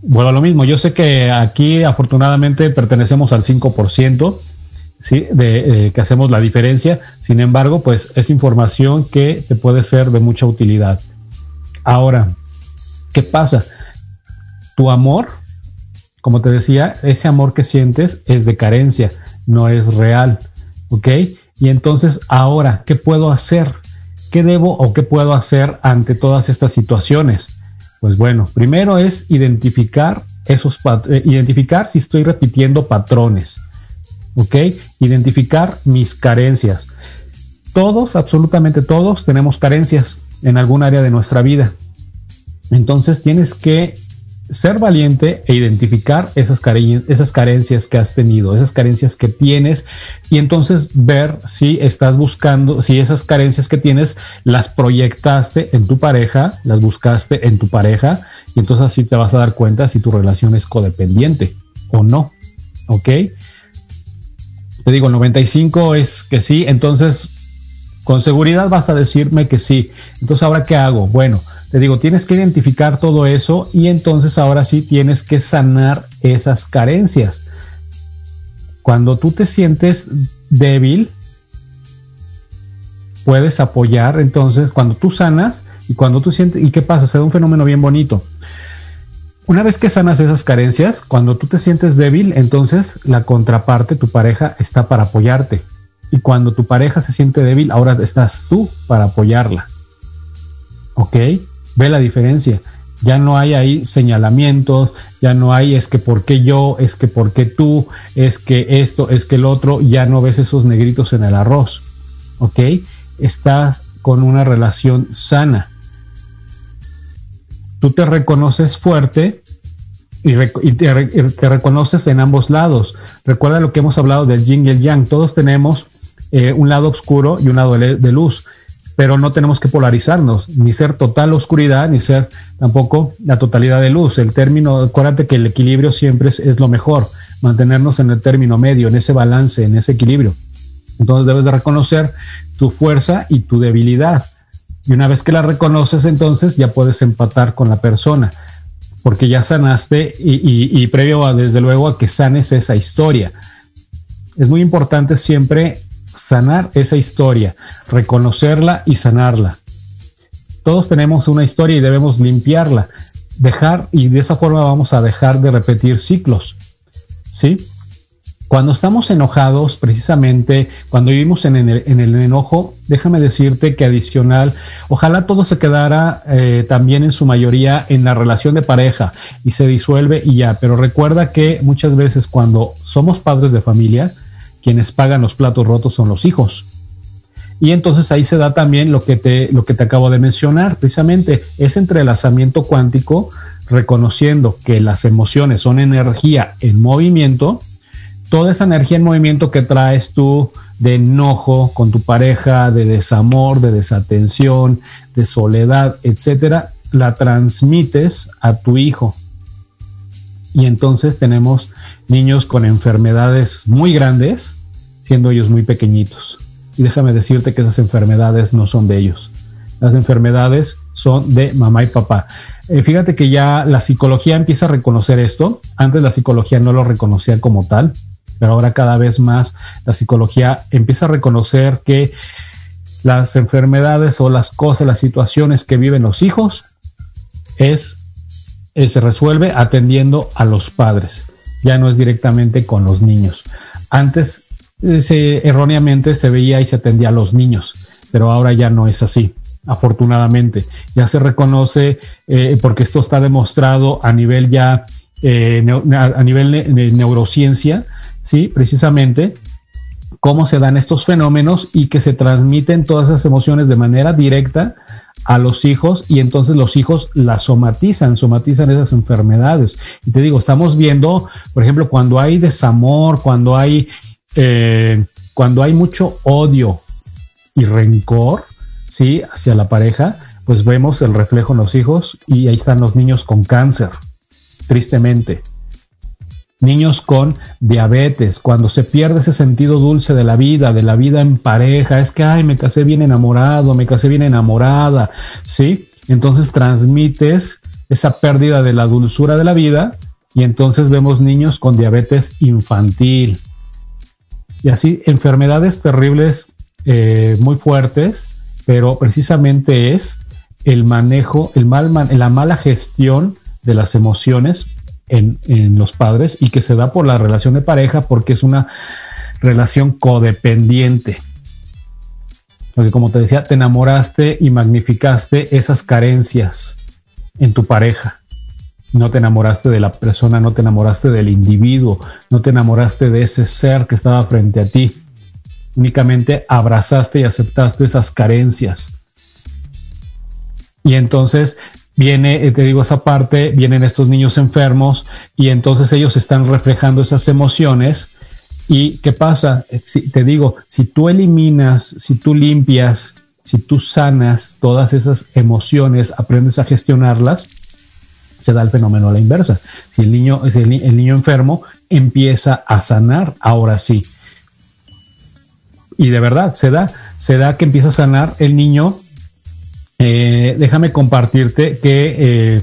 Bueno, lo mismo, yo sé que aquí afortunadamente pertenecemos al 5%, ¿sí? de eh, que hacemos la diferencia. Sin embargo, pues es información que te puede ser de mucha utilidad. Ahora, ¿qué pasa? Tu amor, como te decía, ese amor que sientes es de carencia, no es real, ¿ok? Y entonces, ahora, ¿qué puedo hacer? ¿Qué debo o qué puedo hacer ante todas estas situaciones? Pues bueno, primero es identificar esos eh, identificar si estoy repitiendo patrones. ¿ok? Identificar mis carencias. Todos, absolutamente todos, tenemos carencias en algún área de nuestra vida. Entonces tienes que ser valiente e identificar esas, carencias que has tenido, esas carencias que tienes y entonces ver si estás buscando, si esas carencias que tienes las proyectaste en tu pareja, las buscaste en tu pareja y entonces así te vas a dar cuenta si tu relación es codependiente o no. ¿Ok? te digo, 95 es que sí, entonces con seguridad vas a decirme que sí. Entonces, ¿ahora qué hago? Bueno, te digo, tienes que identificar todo eso y entonces ahora sí tienes que sanar esas carencias. Cuando tú te sientes débil, puedes apoyar, entonces cuando tú sanas y cuando tú sientes, ¿y qué pasa? Se da un fenómeno bien bonito. Una vez que sanas esas carencias, cuando tú te sientes débil, entonces la contraparte, tu pareja, está para apoyarte. Y cuando tu pareja se siente débil, ahora estás tú para apoyarla. ¿Ok? Ve la diferencia. Ya no hay ahí señalamientos, ya no hay es que por qué yo, es que por qué tú, es que esto, es que el otro, ya no ves esos negritos en el arroz. ¿Ok? Estás con una relación sana tú te reconoces fuerte y, te, reconoces en ambos lados. Recuerda lo que hemos hablado del yin y el yang. Todos tenemos eh, un lado oscuro y un lado de luz, pero no tenemos que polarizarnos, ni ser total oscuridad, ni ser tampoco la totalidad de luz. El término, acuérdate que el equilibrio siempre es, lo mejor, mantenernos en el término medio, en ese balance, en ese equilibrio. Entonces debes de reconocer tu fuerza y tu debilidad. Y una vez que la reconoces, entonces ya puedes empatar con la persona, porque ya sanaste y, previo a, desde luego, a que sanes esa historia. Es muy importante siempre sanar esa historia, reconocerla y sanarla. Todos tenemos una historia y debemos limpiarla, dejar y de esa forma vamos a dejar de repetir ciclos. ¿Sí? Cuando estamos enojados, precisamente cuando vivimos en el, enojo, déjame decirte que adicional, ojalá todo se quedara eh, también en su mayoría en la relación de pareja y se disuelve y ya, pero recuerda que muchas veces cuando somos padres de familia, quienes pagan los platos rotos son los hijos. Y entonces ahí se da también lo que te, lo que te acabo de mencionar, precisamente ese entrelazamiento cuántico, reconociendo que las emociones son energía en movimiento, toda esa energía en movimiento que traes tú de enojo con tu pareja, de desamor, de desatención, de soledad, etcétera, la transmites a tu hijo. Y entonces tenemos niños con enfermedades muy grandes, siendo ellos muy pequeñitos. Y déjame decirte que esas enfermedades no son de ellos. Las enfermedades son de mamá y papá. Eh, fíjate que ya la psicología empieza a reconocer esto. Antes la psicología no lo reconocía como tal pero ahora cada vez más la psicología empieza a reconocer que las enfermedades o las cosas, las situaciones que viven los hijos es, eh, se resuelve atendiendo a los padres, ya no es directamente con los niños. Antes eh, erróneamente se veía y se atendía a los niños, pero ahora ya no es así afortunadamente. Ya se reconoce, eh, porque esto está demostrado a nivel ya, a nivel de neurociencia, ¿sí? Precisamente cómo se dan estos fenómenos y que se transmiten todas esas emociones de manera directa a los hijos y entonces los hijos las somatizan, somatizan esas enfermedades. Y te digo, estamos viendo, por ejemplo, cuando hay desamor, cuando hay, eh, cuando hay mucho odio y rencor, ¿sí? Hacia la pareja, pues vemos el reflejo en los hijos y ahí están los niños con cáncer, tristemente niños con diabetes, cuando se pierde ese sentido dulce de la vida, de la vida en pareja, es que, ay, me casé bien enamorado, me casé bien enamorada, ¿sí? Entonces transmites esa pérdida de la dulzura de la vida y entonces vemos niños con diabetes infantil. Y así enfermedades terribles eh, muy fuertes, pero precisamente es el manejo, el mal, la mala gestión de las emociones en, los padres y que se da por la relación de pareja porque es una relación codependiente. Porque como te decía, te enamoraste y magnificaste esas carencias en tu pareja. No te enamoraste de la persona, no te enamoraste del individuo, no te enamoraste de ese ser que estaba frente a ti. Únicamente abrazaste y aceptaste esas carencias. Y entonces viene, eh, te digo, esa parte, vienen estos niños enfermos y entonces ellos están reflejando esas emociones. ¿Y qué pasa? Eh, te digo, si tú eliminas, si tú limpias, si tú sanas todas esas emociones, aprendes a gestionarlas, se da el fenómeno a la inversa. Si el niño, es el niño enfermo empieza a sanar, ahora sí. Y de verdad, se da, se da que empieza a sanar el niño eh, déjame compartirte que eh,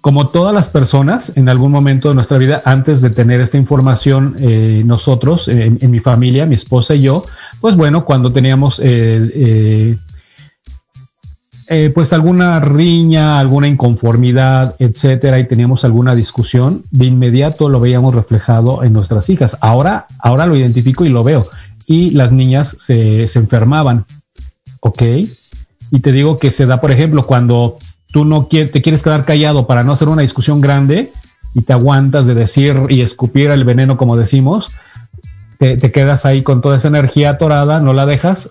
como todas las personas en algún momento de nuestra vida, antes de tener esta información, eh, nosotros, en, mi familia, mi esposa y yo, pues bueno, cuando teníamos pues alguna riña, alguna inconformidad, etcétera, y teníamos alguna discusión, de inmediato lo veíamos reflejado en nuestras hijas. Ahora, ahora lo identifico y lo veo. Y las niñas se, se enfermaban. ¿Ok? Y te digo que se da, por ejemplo, cuando tú no te quieres quedar callado para no hacer una discusión grande y te aguantas de decir y escupir el veneno, como decimos, te, quedas ahí con toda esa energía atorada, no la dejas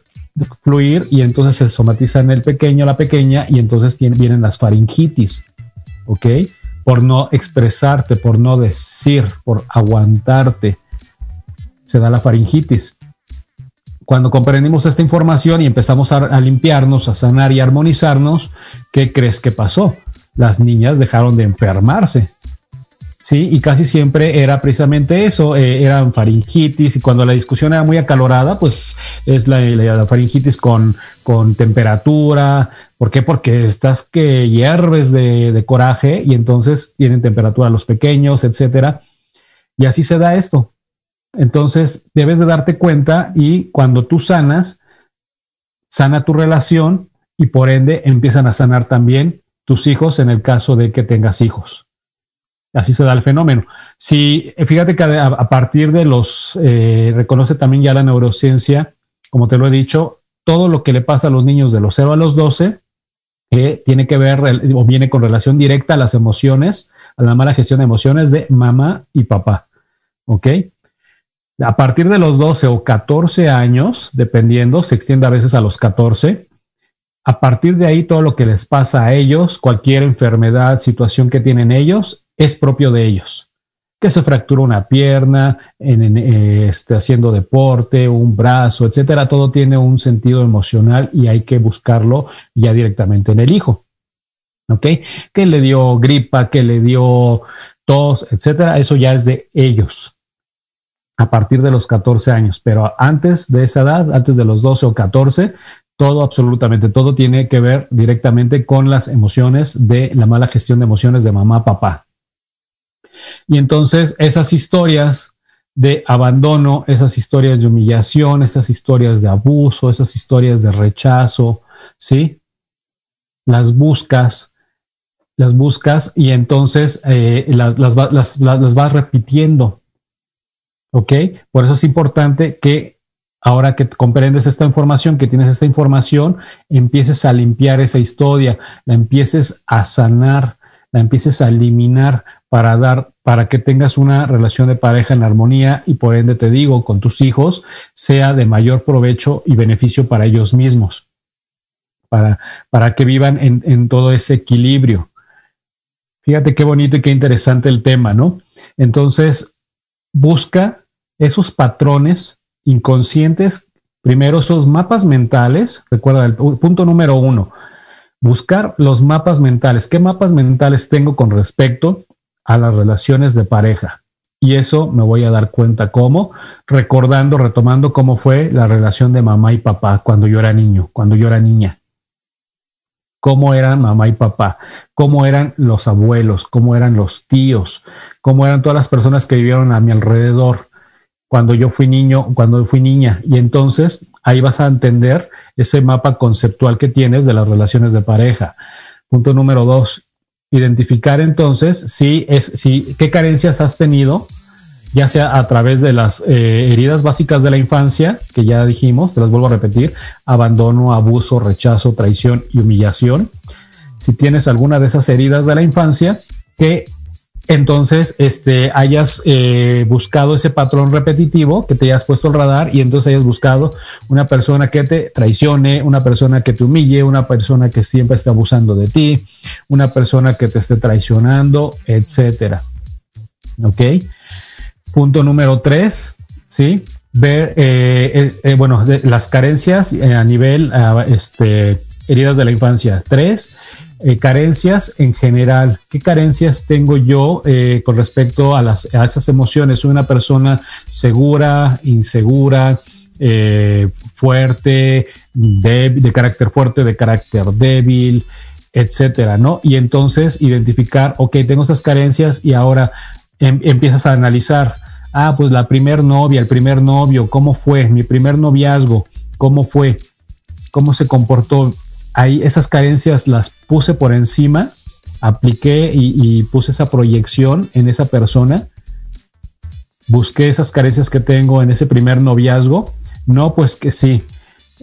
fluir y entonces se somatiza en el pequeño, la pequeña, y entonces vienen las faringitis, ¿ok? Por no expresarte, por no decir, por aguantarte, se da la faringitis. Cuando comprendimos esta información y empezamos a, limpiarnos, a sanar y armonizarnos, ¿qué crees que pasó? Las niñas dejaron de enfermarse. ¿Sí? Y casi siempre era precisamente eso, eh, eran faringitis y cuando la discusión era muy acalorada, pues es la, faringitis con, con, temperatura. ¿Por qué? Porque estás que hierves de, de, coraje y entonces tienen temperatura los pequeños, etcétera. Y así se da esto. Entonces debes de darte cuenta y cuando tú sanas, sana tu relación y por ende empiezan a sanar también tus hijos en el caso de que tengas hijos. Así se da el fenómeno. Si fíjate que a, partir de los, eh, reconoce también ya la neurociencia, como te lo he dicho, todo lo que le pasa a los niños de los 0 a los 12 eh, tiene que ver o viene con relación directa a las emociones, a la mala gestión de emociones de mamá y papá. ¿Ok? A partir de los 12 o 14 años, dependiendo, se extiende a veces a los 14, a partir de ahí todo lo que les pasa a ellos, cualquier enfermedad, situación que tienen ellos, es propio de ellos. Que se fractura una pierna, en, este, haciendo deporte, un brazo, etcétera, todo tiene un sentido emocional y hay que buscarlo ya directamente en el hijo. ¿Ok? Que le dio gripa, que le dio tos, etcétera, eso ya es de ellos a partir de los 14 años, pero antes de esa edad, antes de los 12 o 14, todo, absolutamente todo tiene que ver directamente con las emociones de la mala gestión de emociones de mamá, papá. Y entonces esas historias de abandono, esas historias de humillación, esas historias de abuso, esas historias de rechazo, ¿sí? Las buscas, las buscas y entonces eh, las, las, las vas repitiendo. ¿Ok? Por eso es importante que ahora que comprendes esta información, que tienes esta información, empieces a limpiar esa historia, la empieces a sanar, la empieces a eliminar para dar, para que tengas una relación de pareja en armonía y por ende te digo, con tus hijos, sea de mayor provecho y beneficio para ellos mismos, para, para que vivan en, en todo ese equilibrio. Fíjate qué bonito y qué interesante el tema, ¿no? Entonces, busca esos patrones inconscientes, primero esos mapas mentales, recuerda el punto número uno, buscar los mapas mentales. ¿Qué mapas mentales tengo con respecto a las relaciones de pareja? Y eso me voy a dar cuenta cómo, recordando, retomando cómo fue la relación de mamá y papá cuando yo era niño, cuando yo era niña. Cómo eran mamá y papá, cómo eran los abuelos, cómo eran los tíos, cómo eran todas las personas que vivieron a mi alrededor cuando yo fui niño, cuando fui niña. Y entonces ahí vas a entender ese mapa conceptual que tienes de las relaciones de pareja. Punto número dos, identificar entonces si es, si, qué carencias has tenido, ya sea a través de las eh, heridas básicas de la infancia, que ya dijimos, te las vuelvo a repetir, abandono, abuso, rechazo, traición y humillación. Si tienes alguna de esas heridas de la infancia, que entonces este, hayas eh, buscado ese patrón repetitivo, que te hayas puesto el radar y entonces hayas buscado una persona que te traicione, una persona que te humille, una persona que siempre esté abusando de ti, una persona que te esté traicionando, etcétera. ¿Ok? Punto número tres, ¿sí? Ver, eh, eh, bueno, las carencias a nivel, este, heridas de la infancia. Tres, eh, carencias en general. ¿Qué carencias tengo yo eh, con respecto a, las, a esas emociones? Soy una persona segura, insegura, eh, fuerte, de, carácter fuerte, de carácter débil, etcétera, ¿no? Y entonces identificar, ok, tengo esas carencias y ahora em, empiezas a analizar, ah, pues la primer novia, el primer novio, ¿cómo fue? Mi primer noviazgo, ¿cómo fue? ¿Cómo se comportó? Ahí esas carencias las puse por encima, apliqué y, puse esa proyección en esa persona, busqué esas carencias que tengo en ese primer noviazgo, no, pues que sí,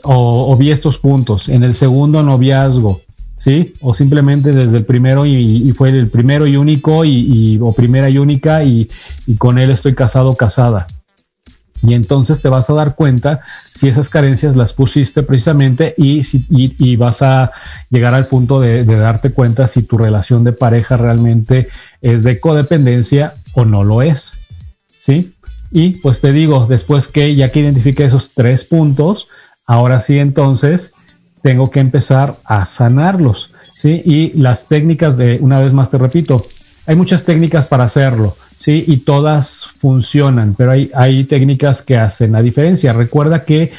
o, vi estos puntos, en el segundo noviazgo, ¿sí? O simplemente desde el primero y, fue el primero y único y, o primera y única y, con él estoy casado casada. Y entonces te vas a dar cuenta si esas carencias las pusiste precisamente y, y, vas a llegar al punto de, darte cuenta si tu relación de pareja realmente es de codependencia o no lo es. ¿Sí? Y pues te digo, después que ya que identifique esos tres puntos, ahora sí entonces tengo que empezar a sanarlos. ¿Sí? Y las técnicas de, una vez más te repito, hay muchas técnicas para hacerlo, ¿sí? Y todas funcionan, pero hay, hay técnicas que hacen la diferencia. Recuerda que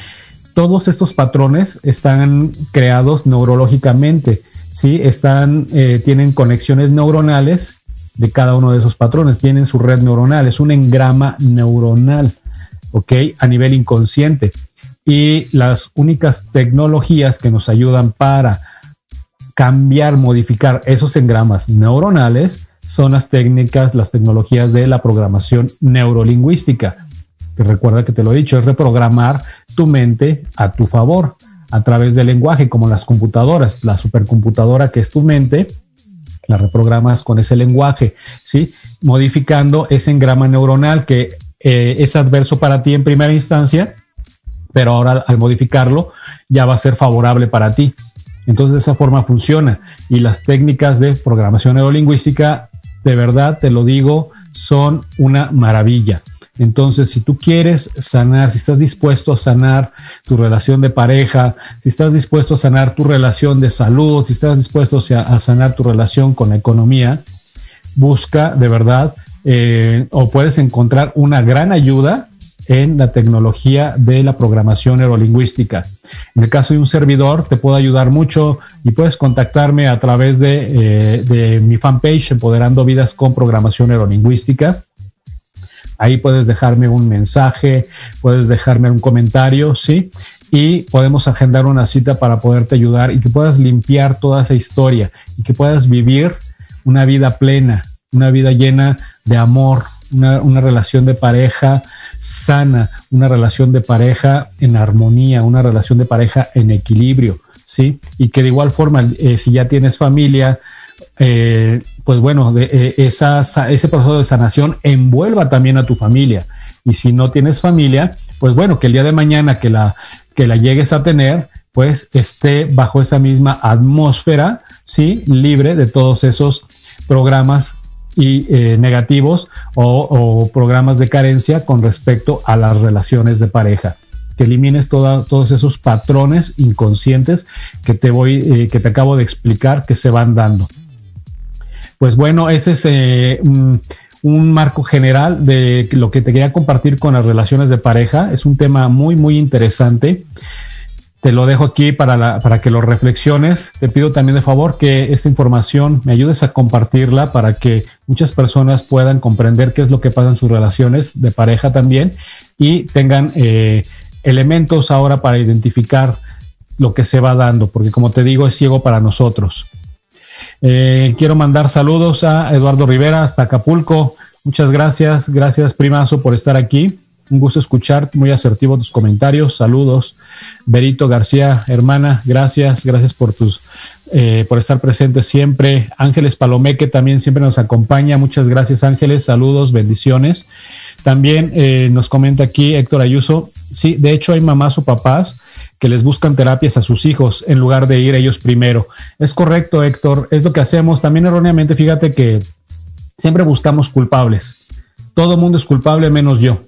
todos estos patrones están creados neurológicamente, ¿sí? Están, eh, tienen conexiones neuronales de cada uno de esos patrones, tienen su red neuronal, es un engrama neuronal, ¿ok? A nivel inconsciente. Y las únicas tecnologías que nos ayudan para cambiar, modificar esos engramas neuronales son las técnicas, las tecnologías de la programación neurolingüística, que recuerda que te lo he dicho, es reprogramar tu mente a tu favor a través del lenguaje, como las computadoras, la supercomputadora que es tu mente, la reprogramas con ese lenguaje, ¿sí? Modificando ese engrama neuronal que eh, es adverso para ti en primera instancia, pero ahora al modificarlo ya va a ser favorable para ti. Entonces de esa forma funciona. Y las técnicas de programación neurolingüística, de verdad te lo digo, son una maravilla. Entonces, si tú quieres sanar, si estás dispuesto a sanar tu relación de pareja, si estás dispuesto a sanar tu relación de salud, si estás dispuesto a sanar tu relación con la economía, busca de verdad eh, o puedes encontrar una gran ayuda en la tecnología de la programación neurolingüística. En el caso de un servidor, te puedo ayudar mucho y puedes contactarme a través de, eh, de mi fanpage Empoderando Vidas con Programación Neurolingüística. Ahí puedes dejarme un mensaje, puedes dejarme un comentario, ¿sí? Y podemos agendar una cita para poderte ayudar y que puedas limpiar toda esa historia y que puedas vivir una vida plena, una vida llena de amor, una, una relación de pareja sana, una relación de pareja en armonía, una relación de pareja en equilibrio, ¿sí? Y que de igual forma, eh, si ya tienes familia, eh, pues bueno, eh, ese proceso de sanación envuelva también a tu familia. Y si no tienes familia, pues bueno, que el día de mañana que la, que la llegues a tener, pues esté bajo esa misma atmósfera, ¿sí? Libre de todos esos programas y eh, negativos o, programas de carencia con respecto a las relaciones de pareja que elimines todos esos patrones inconscientes que te voy que te acabo de explicar que se van dando pues bueno, ese es eh, un, marco general de lo que te quería compartir con las relaciones de pareja. Es un tema muy, muy interesante. Te lo dejo aquí para, para que lo reflexiones. Te pido también de favor que esta información me ayudes a compartirla para que muchas personas puedan comprender qué es lo que pasa en sus relaciones de pareja también y tengan eh, elementos ahora para identificar lo que se va dando, porque como te digo, es ciego para nosotros. Eh, quiero mandar saludos a Eduardo Rivera hasta Acapulco. Muchas gracias, gracias primazo por estar aquí. Un gusto escuchar, muy asertivo tus comentarios. Saludos. Berito García, hermana, gracias, gracias por tus eh, por estar presente siempre. Ángeles Palomeque también siempre nos acompaña. Muchas gracias, Ángeles. Saludos, bendiciones. También eh, nos comenta aquí Héctor Ayuso. Sí, de hecho hay mamás o papás que les buscan terapias a sus hijos en lugar de ir ellos primero. Es correcto, Héctor, es lo que hacemos. También erróneamente, fíjate que siempre buscamos culpables. Todo mundo es culpable menos yo.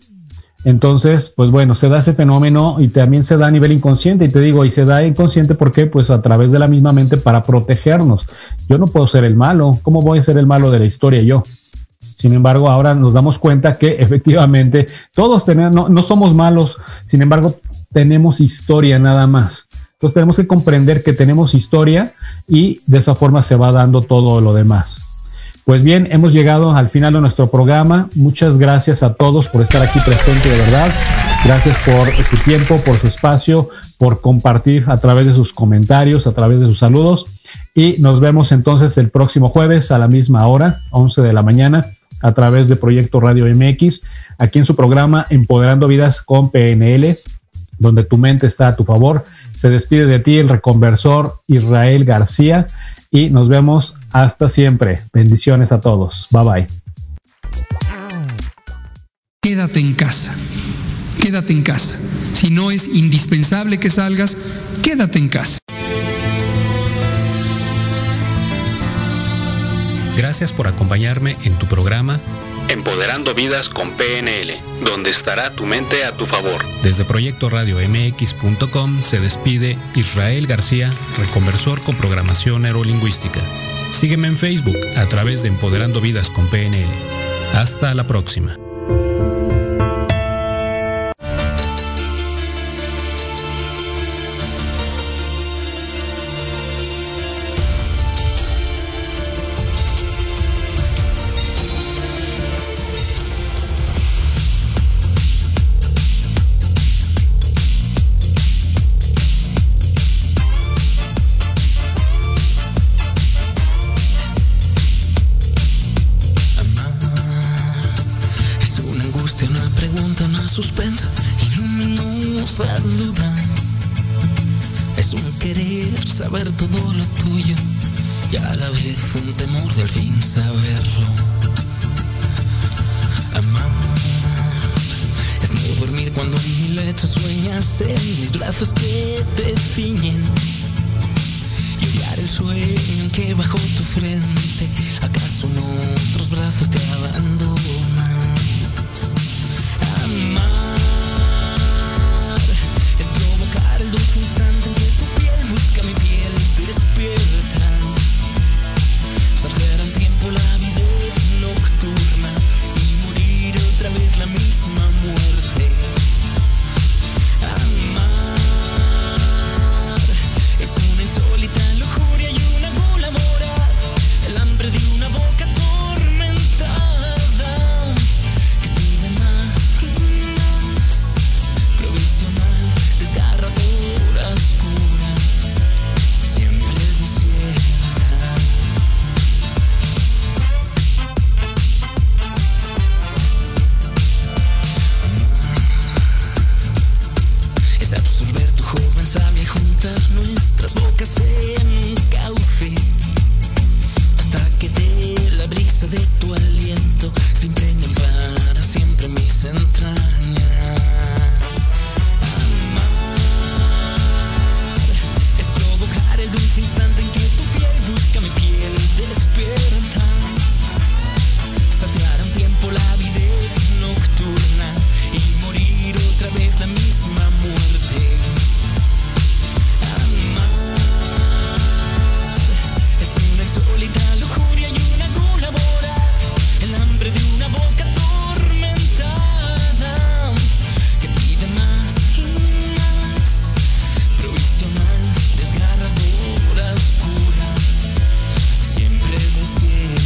Entonces, pues bueno, se da ese fenómeno y también se da a nivel inconsciente. Y te digo, y se da inconsciente porque pues a través de la misma mente para protegernos. Yo no puedo ser el malo. ¿Cómo voy a ser el malo de la historia yo? Sin embargo, ahora nos damos cuenta que efectivamente todos tenemos, no, no somos malos. Sin embargo, tenemos historia nada más. Entonces tenemos que comprender que tenemos historia y de esa forma se va dando todo lo demás. Pues bien, hemos llegado al final de nuestro programa. Muchas gracias a todos por estar aquí presente de verdad. Gracias por su tiempo, por su espacio, por compartir a través de sus comentarios, a través de sus saludos. Y nos vemos entonces el próximo jueves a la misma hora, 11 de la mañana, a través de Proyecto Radio MX, aquí en su programa Empoderando Vidas con PNL donde tu mente está a tu favor. Se despide de ti el reconversor Israel García y nos vemos hasta siempre. Bendiciones a todos. Bye bye. Quédate en casa. Quédate en casa. Si no es indispensable que salgas, quédate en casa. Gracias por acompañarme en tu programa Empoderando vidas con PNL, donde estará tu mente a tu favor. Desde Proyecto Radio MX.com se despide Israel García, reconversor con programación neurolingüística. Sígueme en Facebook a través de Empoderando Vidas con PNL. Hasta la próxima. mis brazos que te ciñen y hallar el sueño que bajo tu frente. ¿Acaso no otros brazos te abandonan?